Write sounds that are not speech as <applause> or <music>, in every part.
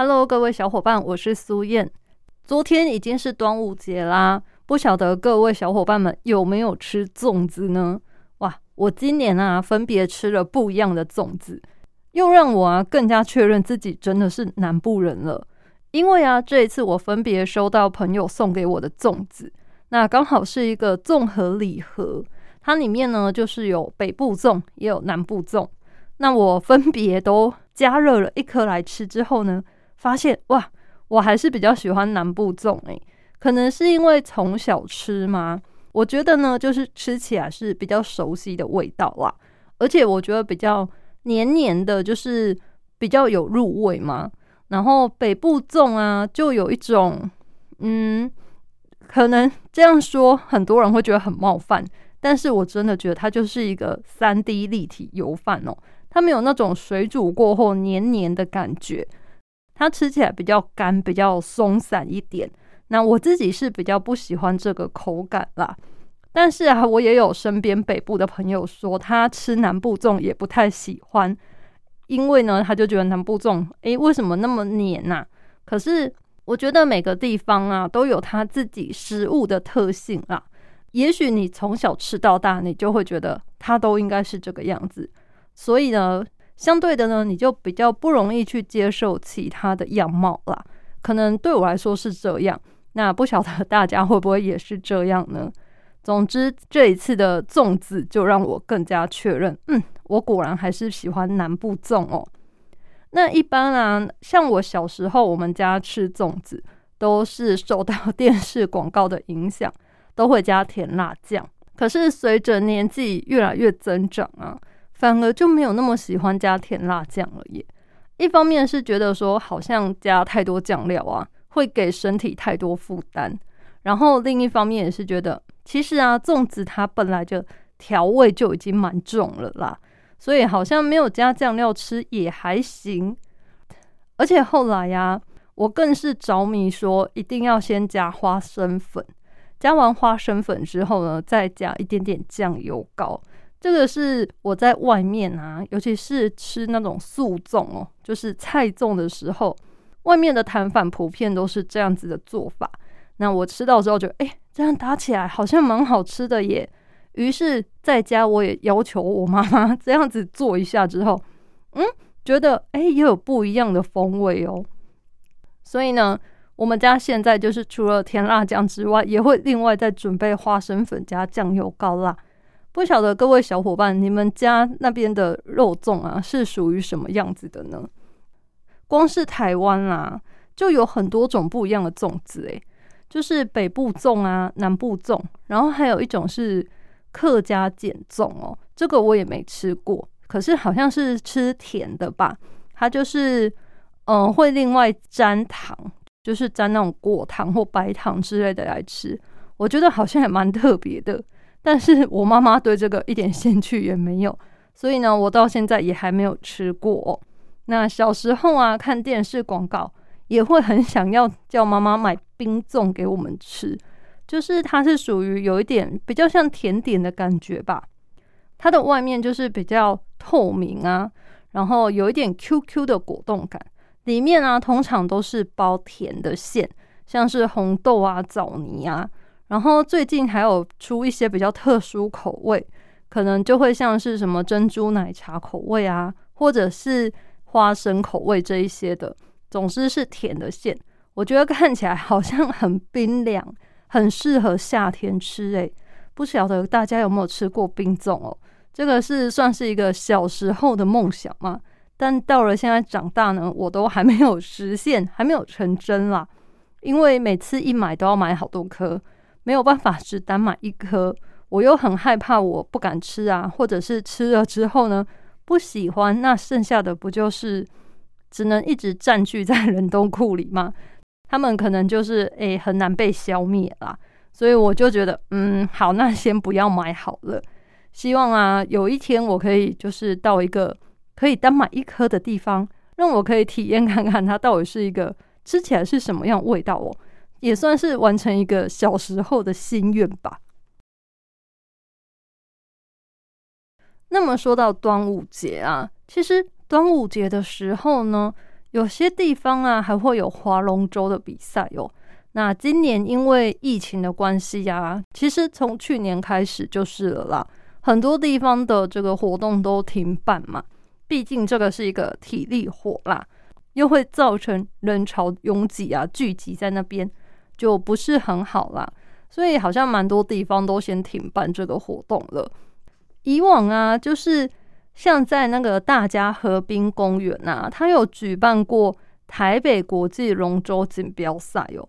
？Hello，各位小伙伴，我是苏燕。昨天已经是端午节啦，不晓得各位小伙伴们有没有吃粽子呢？哇，我今年啊，分别吃了不一样的粽子。又让我啊更加确认自己真的是南部人了，因为啊这一次我分别收到朋友送给我的粽子，那刚好是一个综合礼盒，它里面呢就是有北部粽也有南部粽，那我分别都加热了一颗来吃之后呢，发现哇我还是比较喜欢南部粽诶，可能是因为从小吃吗？我觉得呢就是吃起来是比较熟悉的味道啦，而且我觉得比较。黏黏的，就是比较有入味嘛。然后北部粽啊，就有一种，嗯，可能这样说很多人会觉得很冒犯，但是我真的觉得它就是一个三 D 立体油饭哦，它没有那种水煮过后黏黏的感觉，它吃起来比较干，比较松散一点。那我自己是比较不喜欢这个口感啦。但是啊，我也有身边北部的朋友说，他吃南部粽也不太喜欢，因为呢，他就觉得南部粽，诶，为什么那么黏呐？可是我觉得每个地方啊，都有他自己食物的特性啊。也许你从小吃到大，你就会觉得它都应该是这个样子。所以呢，相对的呢，你就比较不容易去接受其他的样貌啦。可能对我来说是这样，那不晓得大家会不会也是这样呢？总之，这一次的粽子就让我更加确认，嗯，我果然还是喜欢南部粽哦。那一般啊，像我小时候，我们家吃粽子都是受到电视广告的影响，都会加甜辣酱。可是随着年纪越来越增长啊，反而就没有那么喜欢加甜辣酱了耶。一方面是觉得说，好像加太多酱料啊，会给身体太多负担；然后另一方面也是觉得。其实啊，粽子它本来就调味就已经蛮重了啦，所以好像没有加酱料吃也还行。而且后来呀，我更是着迷说一定要先加花生粉，加完花生粉之后呢，再加一点点酱油膏。这个是我在外面啊，尤其是吃那种素粽哦，就是菜粽的时候，外面的摊贩普遍都是这样子的做法。那我吃到之后就哎。这样打起来好像蛮好吃的耶。于是在家我也要求我妈妈这样子做一下之后，嗯，觉得哎也有不一样的风味哦。所以呢，我们家现在就是除了甜辣酱之外，也会另外再准备花生粉加酱油膏啦。不晓得各位小伙伴，你们家那边的肉粽啊是属于什么样子的呢？光是台湾啊，就有很多种不一样的粽子诶。就是北部粽啊，南部粽，然后还有一种是客家碱粽哦，这个我也没吃过，可是好像是吃甜的吧？它就是嗯，会另外沾糖，就是沾那种果糖或白糖之类的来吃，我觉得好像也蛮特别的。但是我妈妈对这个一点兴趣也没有，所以呢，我到现在也还没有吃过。那小时候啊，看电视广告。也会很想要叫妈妈买冰粽给我们吃，就是它是属于有一点比较像甜点的感觉吧。它的外面就是比较透明啊，然后有一点 Q Q 的果冻感，里面啊通常都是包甜的馅，像是红豆啊、枣泥啊。然后最近还有出一些比较特殊口味，可能就会像是什么珍珠奶茶口味啊，或者是花生口味这一些的。总之是甜的馅，我觉得看起来好像很冰凉，<laughs> 很适合夏天吃。诶，不晓得大家有没有吃过冰粽哦？这个是算是一个小时候的梦想嘛？但到了现在长大呢，我都还没有实现，还没有成真啦。因为每次一买都要买好多颗，没有办法只单买一颗，我又很害怕我不敢吃啊，或者是吃了之后呢不喜欢，那剩下的不就是？只能一直占据在冷冻库里吗？<laughs> 他们可能就是诶、很难被消灭啦。所以我就觉得，嗯，好，那先不要买好了。希望啊，有一天我可以就是到一个可以单买一颗的地方，让我可以体验看看它到底是一个吃起来是什么样味道哦，也算是完成一个小时候的心愿吧。那么说到端午节啊，其实端午节的时候呢，有些地方啊还会有划龙舟的比赛哦。那今年因为疫情的关系啊，其实从去年开始就是了啦，很多地方的这个活动都停办嘛。毕竟这个是一个体力活啦，又会造成人潮拥挤啊，聚集在那边就不是很好啦。所以好像蛮多地方都先停办这个活动了。以往啊，就是像在那个大家河滨公园啊，它有举办过台北国际龙舟锦标赛哦。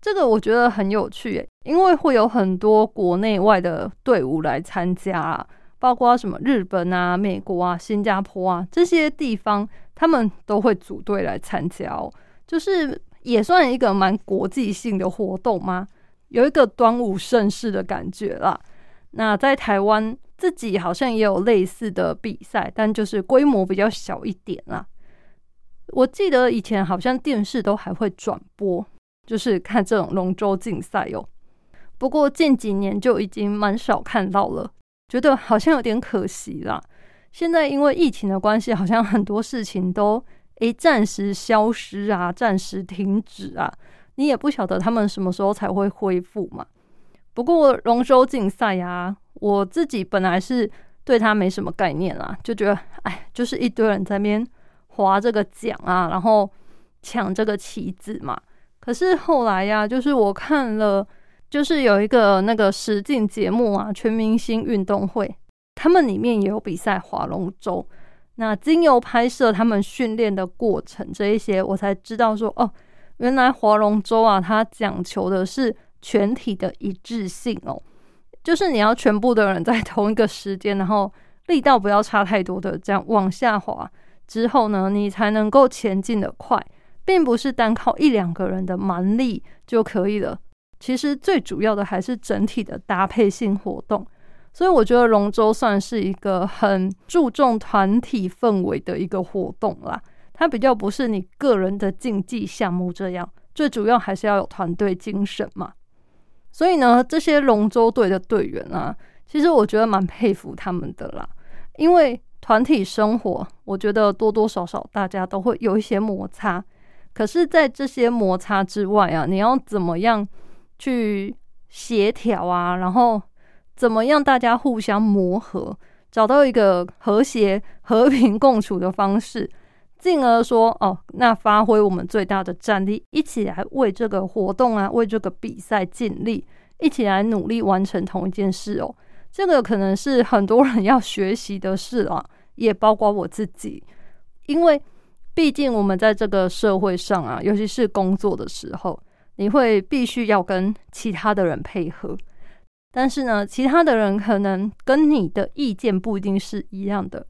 这个我觉得很有趣耶，因为会有很多国内外的队伍来参加啊，包括什么日本啊、美国啊、新加坡啊这些地方，他们都会组队来参加哦。就是也算一个蛮国际性的活动吗？有一个端午盛世的感觉啦。那在台湾自己好像也有类似的比赛，但就是规模比较小一点啦。我记得以前好像电视都还会转播。就是看这种龙舟竞赛哦，不过近几年就已经蛮少看到了，觉得好像有点可惜啦。现在因为疫情的关系，好像很多事情都诶暂时消失啊，暂时停止啊，你也不晓得他们什么时候才会恢复嘛。不过龙舟竞赛呀，我自己本来是对它没什么概念啦，就觉得哎，就是一堆人在那边划这个桨啊，然后抢这个旗子嘛。可是后来呀，就是我看了，就是有一个那个实境节目啊，《全明星运动会》，他们里面也有比赛划龙舟。那经由拍摄他们训练的过程这一些，我才知道说，哦，原来划龙舟啊，它讲求的是全体的一致性哦，就是你要全部的人在同一个时间，然后力道不要差太多的这样往下滑之后呢，你才能够前进的快。并不是单靠一两个人的蛮力就可以了，其实最主要的还是整体的搭配性活动。所以我觉得龙舟算是一个很注重团体氛围的一个活动啦，它比较不是你个人的竞技项目这样，最主要还是要有团队精神嘛。所以呢，这些龙舟队的队员啊，其实我觉得蛮佩服他们的啦，因为团体生活，我觉得多多少少大家都会有一些摩擦。可是，在这些摩擦之外啊，你要怎么样去协调啊？然后怎么样大家互相磨合，找到一个和谐、<laughs> 和平 <laughs> 共处的方式，进而说哦，那发挥我们最大的战力，一起来为这个活动啊，为这个比赛尽力，一起来努力完成同一件事哦。这个可能是很多人要学习的事啊，也包括我自己，因为。毕竟我们在这个社会上啊，尤其是工作的时候，你会必须要跟其他的人配合。但是呢，其他的人可能跟你的意见不一定是一样的，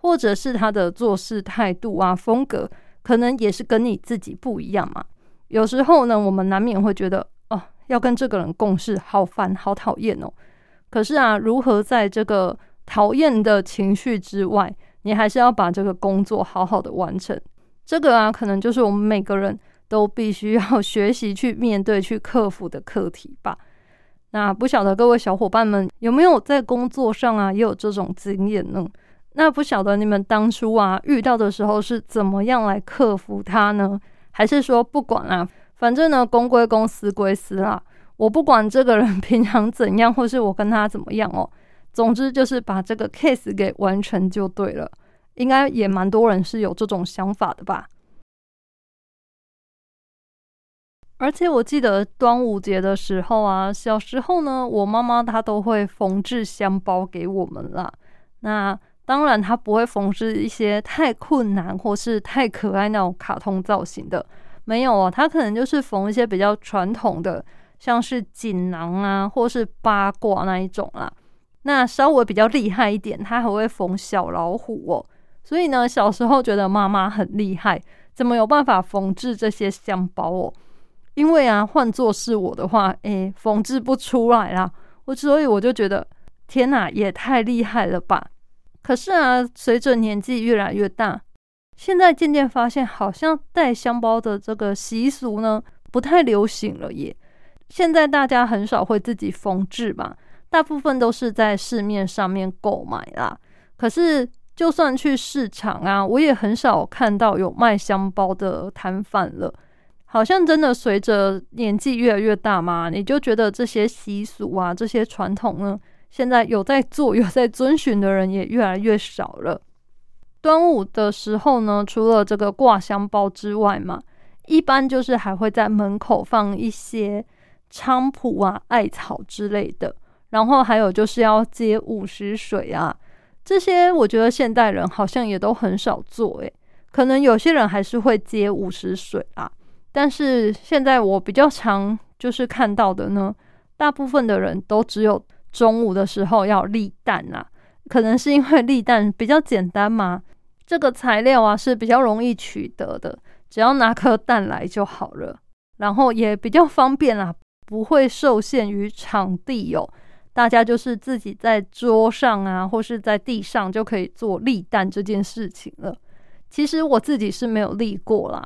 或者是他的做事态度啊、风格，可能也是跟你自己不一样嘛。有时候呢，我们难免会觉得，哦，要跟这个人共事，好烦，好讨厌哦。可是啊，如何在这个讨厌的情绪之外，你还是要把这个工作好好的完成，这个啊，可能就是我们每个人都必须要学习去面对、去克服的课题吧。那不晓得各位小伙伴们有没有在工作上啊也有这种经验呢？那不晓得你们当初啊遇到的时候是怎么样来克服它呢？还是说不管啊，反正呢公归公，私归私啦，我不管这个人 <laughs> 平常怎样，或是我跟他怎么样哦。总之就是把这个 case 给完成就对了，应该也蛮多人是有这种想法的吧。而且我记得端午节的时候啊，小时候呢，我妈妈她都会缝制香包给我们啦。那当然，她不会缝制一些太困难或是太可爱那种卡通造型的，没有哦，她可能就是缝一些比较传统的，像是锦囊啊，或是八卦那一种啦。那稍微比较厉害一点，她还会缝小老虎哦。所以呢，小时候觉得妈妈很厉害，怎么有办法缝制这些香包哦？因为啊，换做是我的话，诶，缝制不出来啦。我所以我就觉得，天哪，也太厉害了吧！可是啊，随着年纪越来越大，现在渐渐发现，好像带香包的这个习俗呢，不太流行了耶。现在大家很少会自己缝制吧，大部分都是在市面上面购买啦。可是，就算去市场啊，我也很少看到有卖香包的摊贩了。好像真的随着年纪越来越大嘛，你就觉得这些习俗啊、这些传统呢，现在有在做、有在遵循的人也越来越少了。端午的时候呢，除了这个挂香包之外嘛，一般就是还会在门口放一些菖蒲啊、艾草之类的，然后还有就是要接午时水啊，这些我觉得现代人好像也都很少做，诶，可能有些人还是会接午时水啊。但是现在我比较常就是看到的呢，大部分的人都只有中午的时候要立蛋啊，可能是因为立蛋比较简单嘛，这个材料啊是比较容易取得的，只要拿颗蛋来就好了，然后也比较方便啦，不会受限于场地哦，大家就是自己在桌上啊或是在地上就可以做立蛋这件事情了。其实我自己是没有立过啦。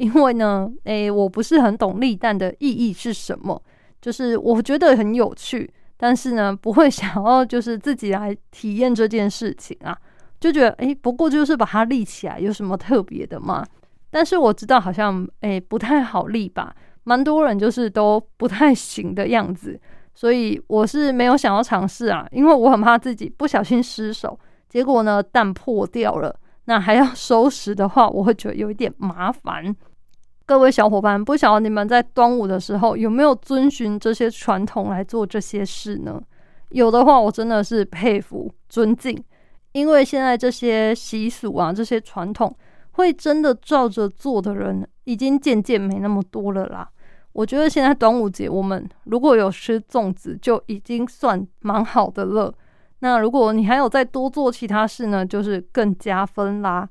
因为呢，诶，我不是很懂立蛋的意义是什么，就是我觉得很有趣，但是呢，<laughs> 不会想要就是自己来体验这件事情啊，就觉得诶，不过就是把它立起来，有什么特别的吗？但是我知道好像诶不太好立吧，蛮多人就是都不太行的样子，所以我是没有想要尝试啊，因为我很怕自己不小心失手，结果呢蛋破掉了，那还要收拾的话，我会觉得有一点麻烦。各位小伙伴，不晓得你们在端午的时候有没有遵循这些传统来做这些事呢？有的话，我真的是佩服、尊敬，因为现在这些习俗啊、这些传统，会真的照着做的人，已经渐渐没那么多了啦。我觉得现在端午节，我们如果有吃粽子，就已经算蛮好的了。那如果你还有再多做其他事呢，就是更加分啦。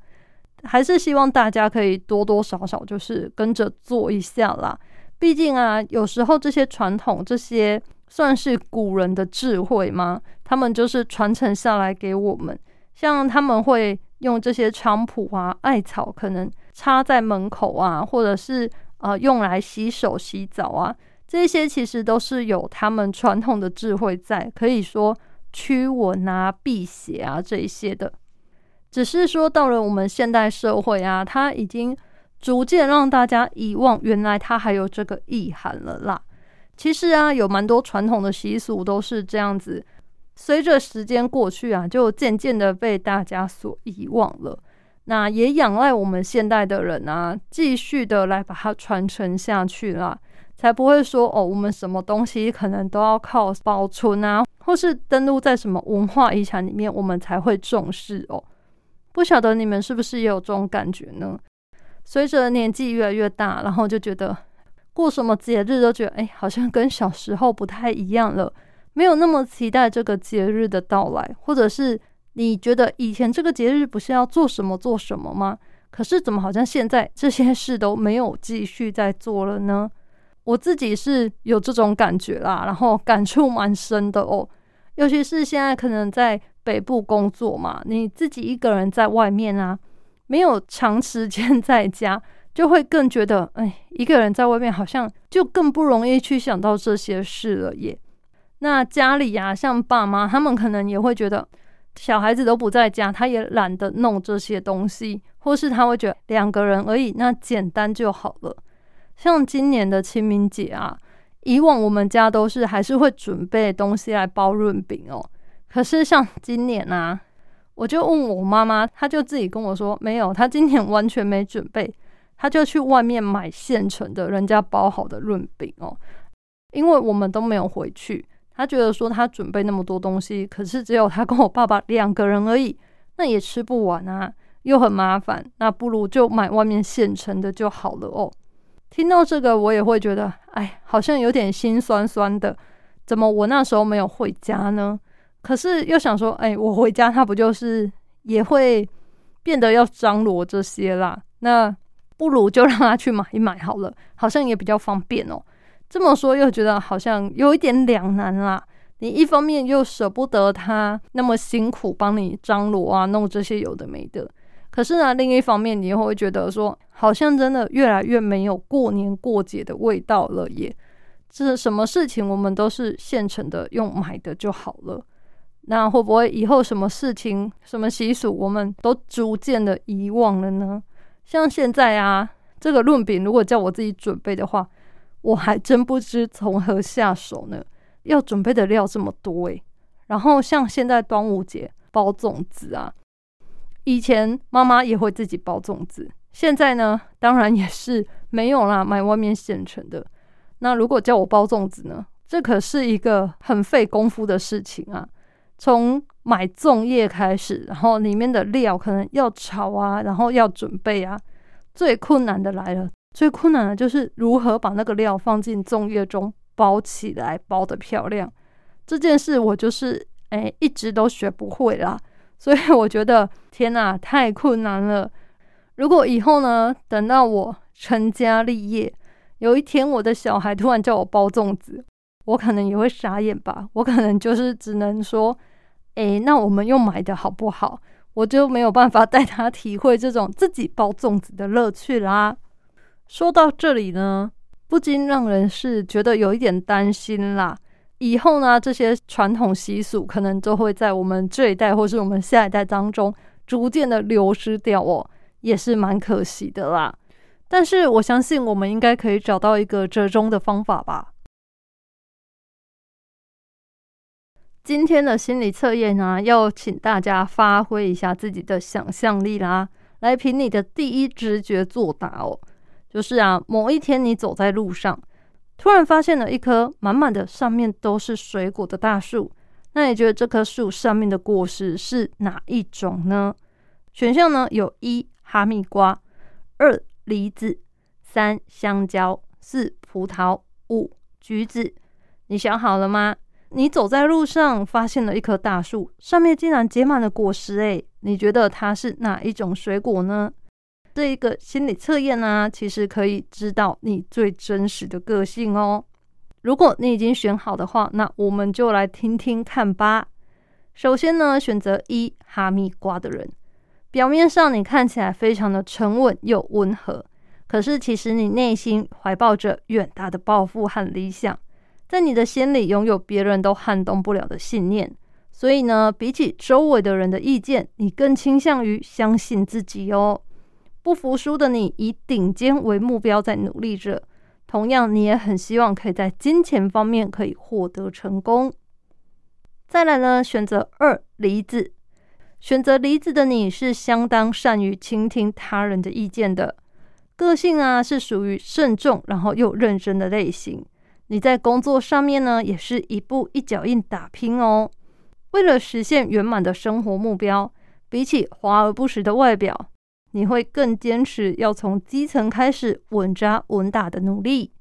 还是希望大家可以多多少少就是跟着做一下啦。毕竟啊，有时候这些传统，这些算是古人的智慧吗？他们就是传承下来给我们。像他们会用这些菖蒲啊、艾草，可能插在门口啊，或者是呃用来洗手、洗澡啊，这些其实都是有他们传统的智慧在，可以说驱蚊啊、辟邪啊这一些的。只是说，到了我们现代社会啊，它已经逐渐让大家遗忘，原来它还有这个意涵了啦。其实啊，有蛮多传统的习俗都是这样子，随着时间过去啊，就渐渐的被大家所遗忘了。那也仰赖我们现代的人啊，继续的来把它传承下去啦，才不会说哦，我们什么东西可能都要靠保存啊，或是登录在什么文化遗产里面，我们才会重视哦。不晓得你们是不是也有这种感觉呢？随着年纪越来越大，然后就觉得过什么节日都觉得，哎，好像跟小时候不太一样了，没有那么期待这个节日的到来，或者是你觉得以前这个节日不是要做什么做什么吗？可是怎么好像现在这些事都没有继续在做了呢？我自己是有这种感觉啦，然后感触蛮深的哦，尤其是现在可能在。北部工作嘛，你自己一个人在外面啊，没有长时间 <laughs> 在家，就会更觉得，哎，一个人在外面好像就更不容易去想到这些事了耶。那家里呀，像爸妈他们可能也会觉得，小孩子都不在家，他也懒得弄这些东西，或是他会觉得两个人而已，那简单就好了。像今年的清明节啊，以往我们家都是还是会准备东西来包润饼哦。可是像今年啊，我就问我妈妈，她就自己跟我说，没有，她今年完全没准备，她就去外面买现成的，人家包好的润饼哦。因为我们都没有回去，她觉得说她准备那么多东西，可是只有她跟我爸爸两个人而已，那也吃不完啊，又很麻烦，那不如就买外面现成的就好了哦。听到这个，我也会觉得，哎，好像有点心酸酸的，怎么我那时候没有回家呢？可是又想说，哎，我回家他不就是也会变得要张罗这些啦？那不如就让他去买一买好了，好像也比较方便哦。这么说又觉得好像有一点两难啦。你一方面又舍不得他那么辛苦帮你张罗啊，弄这些有的没的，可是呢，另一方面你又会觉得说，好像真的越来越没有过年过节的味道了耶。这什么事情我们都是现成的，用买的就好了。那会不会以后什么事情、什么习俗，我们都逐渐的遗忘了呢？像现在啊，这个润饼如果叫我自己准备的话，我还真不知从何下手呢。要准备的料这么多诶，然后像现在端午节包粽子啊，以前妈妈也会自己包粽子，现在呢，当然也是没有啦，买外面现成的。那如果叫我包粽子呢，这可是一个很费功夫的事情啊。从买粽叶开始，然后里面的料可能要炒啊，然后要准备啊，最困难的来了，最困难的就是如何把那个料放进粽叶中。包起来，包的漂亮，这件事我就是哎，一直都学不会啦。所以我觉得天哪，太困难了。如果以后呢，等到我成家立业，有一天我的小孩突然叫我包粽子，我可能也会傻眼吧。我可能就是只能说，哎，那我们又买的好不好？我就没有办法 <laughs> 带他体会这种自己包粽子的乐趣啦。说到这里呢。不禁让人是觉得有一点担心啦。以后呢，这些传统习俗可能都会在我们这一代或是我们下一代当中逐渐的流失掉哦，也是蛮可惜的啦。但是我相信我们应该可以找到一个折中的方法吧。今天的心理测验呢，要请大家发挥一下自己的想象力啦，来凭你的第一直觉作答哦。就是啊，某一天你走在路上，突然发现了一棵满满的上面都是水果的大树。那你觉得这棵树上面的果实是哪一种呢？选项呢有一哈密瓜，二梨子，三香蕉，四葡萄，五橘子。你想好了吗？你走在路上发现了一棵大树，上面竟然结满了果实，诶，你觉得它是哪一种水果呢？这一个心理测验呢，其实可以知道你最真实的个性哦。如果你已经选好的话，那我们就来听听看吧。首先呢，选择一哈密瓜的人，表面上你看起来非常的沉稳又温和，可是其实你内心怀抱着远大的抱负和理想，在你的心里拥有别人都撼动不了的信念。所以呢，比起周围的人的意见，你更倾向于相信自己哦。不服输的你，以顶尖为目标在努力着。同样，你也很希望可以在金钱方面可以获得成功。再来呢，选择二离子。选择离子的你是相当善于倾听他人的意见的，个性啊是属于慎重然后又认真的类型。你在工作上面呢，也是一步一脚印打拼哦。为了实现圆满的生活目标，比起华而不实的外表。你会更坚持要从基层开始稳扎稳打的努力。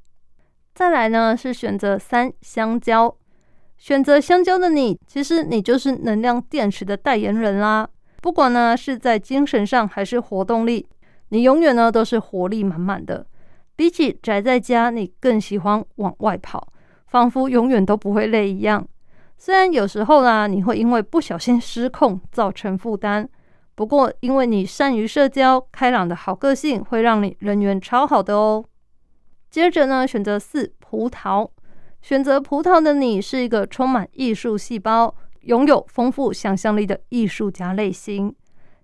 再来呢，是选择三香蕉。选择香蕉的你，其实你就是能量电池的代言人啦。不管呢是在精神上还是活动力，你永远呢都是活力满满的。比起宅在家，你更喜欢往外跑，仿佛永远都不会累一样。虽然有时候呢，你会因为不小心失控造成负担。不过，因为你善于社交、开朗的好个性，会让你人缘超好的哦。接着呢，选择四葡萄。选择葡萄的你是一个充满艺术细胞、拥有丰富想象力的艺术家类型。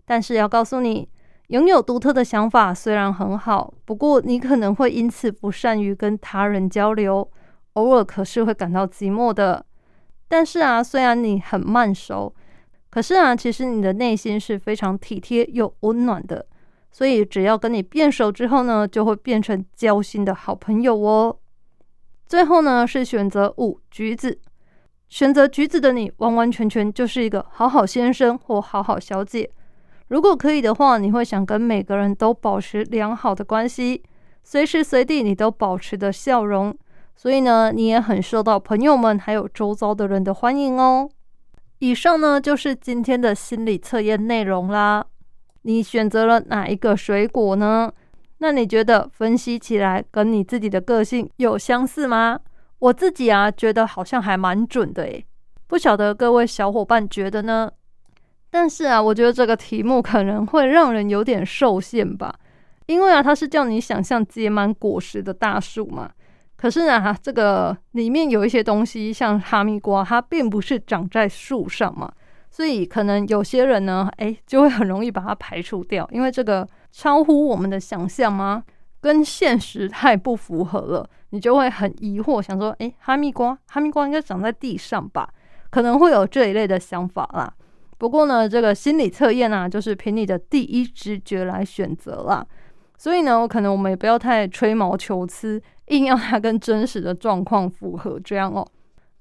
但是要告诉你，拥有独特的想法虽然很好，不过你可能会因此不善于跟他人交流，偶尔可是会感到寂寞的。但是啊，虽然你很慢熟。可是啊，其实你的内心是非常体贴又温暖的，所以只要跟你变熟之后呢，就会变成交心的好朋友哦。最后呢，是选择五橘子，选择橘子的你，完完全全就是一个好好先生或好好小姐。如果可以的话，你会想跟每个人都保持良好的关系，随时随地你都保持着笑容，所以呢，你也很受到朋友们还有周遭的人的欢迎哦。以上呢就是今天的心理测验内容啦。你选择了哪一个水果呢？那你觉得分析起来跟你自己的个性有相似吗？我自己啊，觉得好像还蛮准的诶，不晓得各位小伙伴觉得呢？但是啊，我觉得这个题目可能会让人有点受限吧，因为啊，它是叫你想象结满果实的大树嘛。可是呢，这个里面有一些东西，像哈密瓜，它并不是长在树上嘛，所以可能有些人呢，哎，就会很容易把它排除掉，因为这个超乎我们的想象吗？跟现实太不符合了，你就会很疑惑，想说，哎，哈密瓜，哈密瓜应该长在地上吧？可能会有这一类的想法啦。不过呢，这个心理测验啊，就是凭你的第一直觉来选择啦。所以呢，我可能我们也不要太吹毛求疵，硬要它跟真实的状况符合这样哦。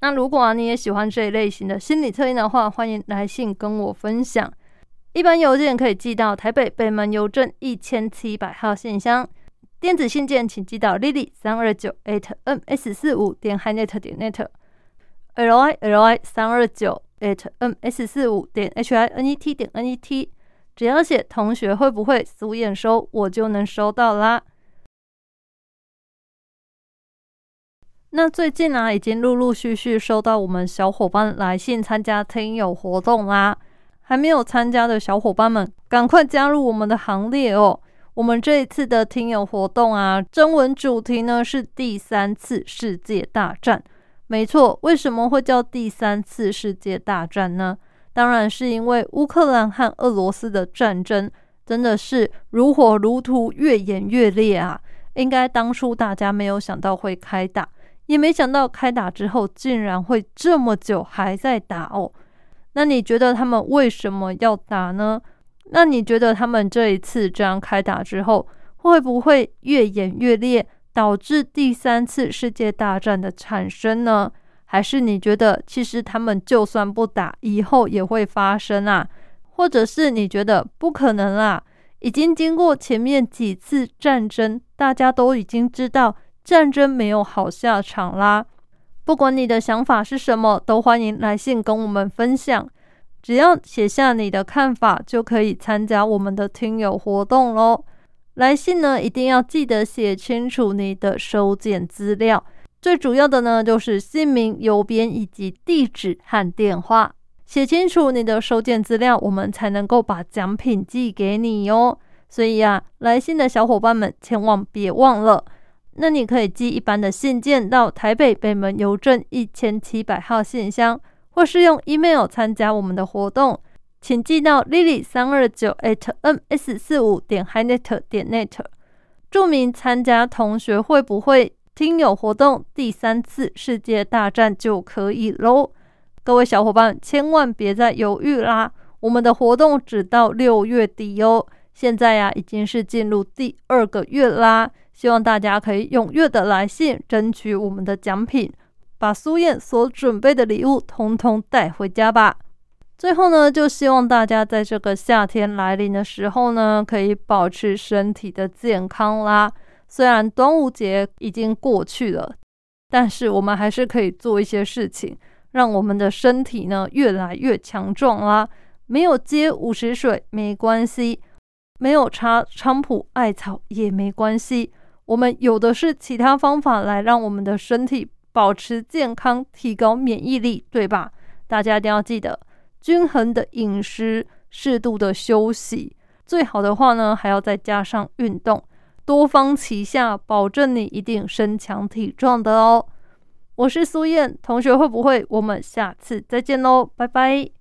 那如果啊你也喜欢这一类型的心理测验的话，欢迎来信跟我分享。一般邮件可以寄到台北北门邮政一千七百号信箱，电子信件请寄到 lily 三二九 at ms 四五点 hinet 点 net l i l i 三二九 at ms 四五点 h i n e t 点 n e t。只要写同学会不会苏验收，我就能收到啦。那最近呢，已经陆陆续续收到我们小伙伴来信参加听友活动啦。还没有参加的小伙伴们，赶快加入我们的行列哦！我们这一次的听友活动啊，征文主题呢是第三次世界大战。没错，为什么会叫第三次世界大战呢？当然是因为乌克兰和俄罗斯的战争真的是如火如荼，越演越烈啊！应该当初大家没有想到会开打，也没想到开打之后竟然会这么久还在打哦。那你觉得他们为什么要打呢？那你觉得他们这一次这样开打之后，会不会越演越烈，导致第三次世界大战的产生呢？还是你觉得，其实他们就算不打，以后也会发生啊？或者是你觉得不可能啦？已经经过前面几次战争，大家都已经知道战争没有好下场啦。不管你的想法是什么，都欢迎来信跟我们分享。只要写下你的看法，就可以参加我们的听友活动喽。来信呢，一定要记得写清楚你的收件资料。最主要的呢，就是姓名、邮编以及地址和电话，写清楚你的收件资料，我们才能够把奖品寄给你哟。所以呀，来信的小伙伴们千万别忘了。那你可以寄一般的信件到台北北门邮政一千七百号信箱，或是用 email 参加我们的活动，请寄到 lily 三二九 at ms 四五点 hinet 点 net，注明参加同学会不会。听友活动第三次世界大战就可以喽，各位小伙伴千万别再犹豫啦！我们的活动只到六月底哦，现在呀已经是进入第二个月啦，希望大家可以踊跃的来信争取我们的奖品，把苏燕所准备的礼物通通带回家吧。最后呢，就希望大家在这个夏天来临的时候呢，可以保持身体的健康啦。虽然端午节已经过去了，但是我们还是可以做一些事情，让我们的身体呢越来越强壮啦。没有接午时水没关系，没有插菖蒲艾草也没关系，我们有的是其他方法来让我们的身体保持健康，提高免疫力，对吧？大家一定要记得均衡的饮食，适度的休息，最好的话呢，还要再加上运动。多方齐下，保证你一定身强体壮的哦。我是苏燕同学，会不会？我们下次再见喽，拜拜。